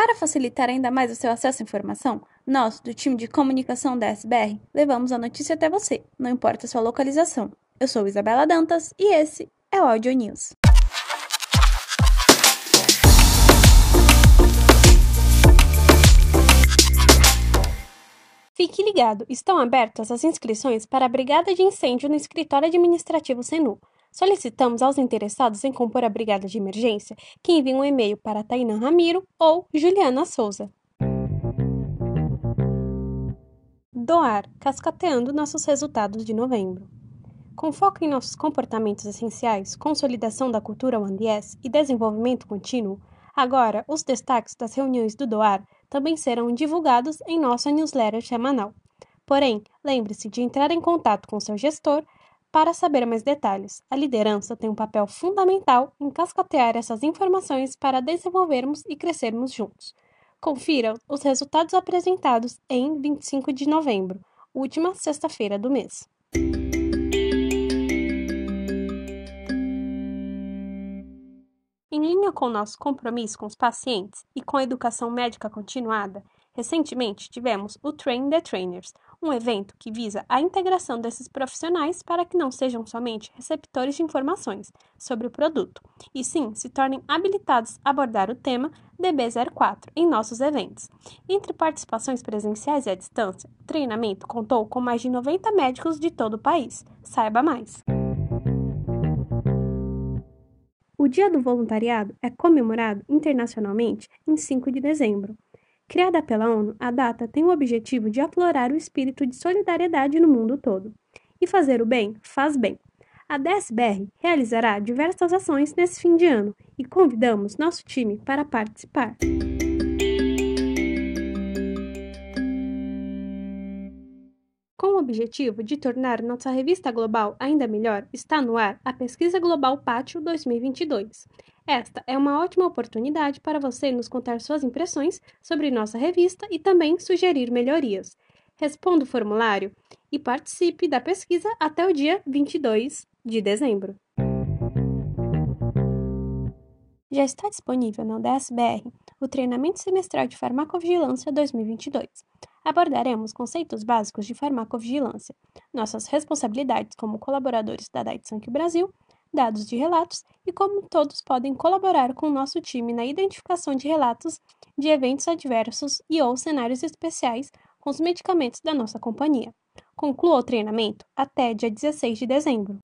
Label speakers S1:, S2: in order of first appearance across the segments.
S1: Para facilitar ainda mais o seu acesso à informação, nós, do time de comunicação da SBR, levamos a notícia até você, não importa a sua localização. Eu sou Isabela Dantas e esse é o Audio News.
S2: Fique ligado, estão abertas as inscrições para a Brigada de Incêndio no Escritório Administrativo Senu. Solicitamos aos interessados em compor a Brigada de Emergência que enviem um e-mail para Tainan Ramiro ou Juliana Souza. Doar, cascateando nossos resultados de novembro. Com foco em nossos comportamentos essenciais, consolidação da cultura One e desenvolvimento contínuo, agora os destaques das reuniões do Doar também serão divulgados em nossa newsletter semanal. Porém, lembre-se de entrar em contato com seu gestor para saber mais detalhes. A liderança tem um papel fundamental em cascatear essas informações para desenvolvermos e crescermos juntos. Confira os resultados apresentados em 25 de novembro, última sexta-feira do mês. Em linha com nosso compromisso com os pacientes e com a educação médica continuada, recentemente tivemos o Train the Trainers, um evento que visa a integração desses profissionais para que não sejam somente receptores de informações sobre o produto, e sim se tornem habilitados a abordar o tema DB04 em nossos eventos. Entre participações presenciais e à distância, o treinamento contou com mais de 90 médicos de todo o país. Saiba mais! O Dia do Voluntariado é comemorado internacionalmente em 5 de dezembro. Criada pela ONU, a data tem o objetivo de aflorar o espírito de solidariedade no mundo todo. E fazer o bem faz bem. A DSBR realizará diversas ações nesse fim de ano e convidamos nosso time para participar. Com o objetivo de tornar nossa revista global ainda melhor, está no ar a Pesquisa Global Pátio 2022. Esta é uma ótima oportunidade para você nos contar suas impressões sobre nossa revista e também sugerir melhorias. Responda o formulário e participe da pesquisa até o dia 22 de dezembro. Já está disponível na DSBR o treinamento semestral de farmacovigilância 2022 abordaremos conceitos básicos de farmacovigilância, nossas responsabilidades como colaboradores da Daiichi Brasil, dados de relatos e como todos podem colaborar com o nosso time na identificação de relatos de eventos adversos e ou cenários especiais com os medicamentos da nossa companhia. Conclua o treinamento até dia 16 de dezembro.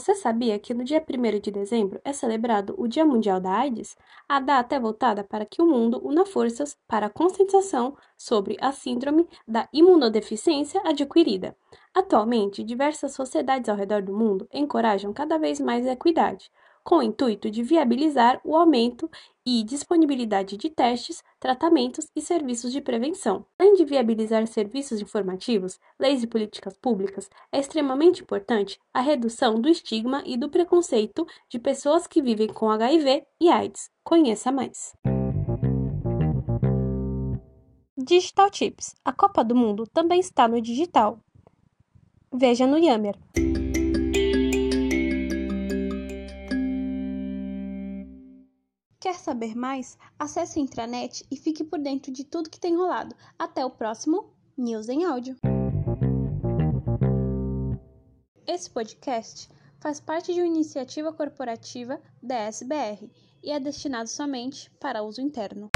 S2: Você sabia que no dia 1 de dezembro é celebrado o Dia Mundial da AIDS? A data é voltada para que o mundo una forças para a conscientização sobre a síndrome da imunodeficiência adquirida. Atualmente, diversas sociedades ao redor do mundo encorajam cada vez mais a equidade, com o intuito de viabilizar o aumento e disponibilidade de testes, tratamentos e serviços de prevenção. Além de viabilizar serviços informativos, leis e políticas públicas, é extremamente importante a redução do estigma e do preconceito de pessoas que vivem com HIV e AIDS. Conheça mais. Digital Chips. A Copa do Mundo também está no digital. Veja no Yammer. Saber mais? Acesse a intranet e fique por dentro de tudo que tem rolado. Até o próximo News em Áudio. Esse podcast faz parte de uma iniciativa corporativa da SBR e é destinado somente para uso interno.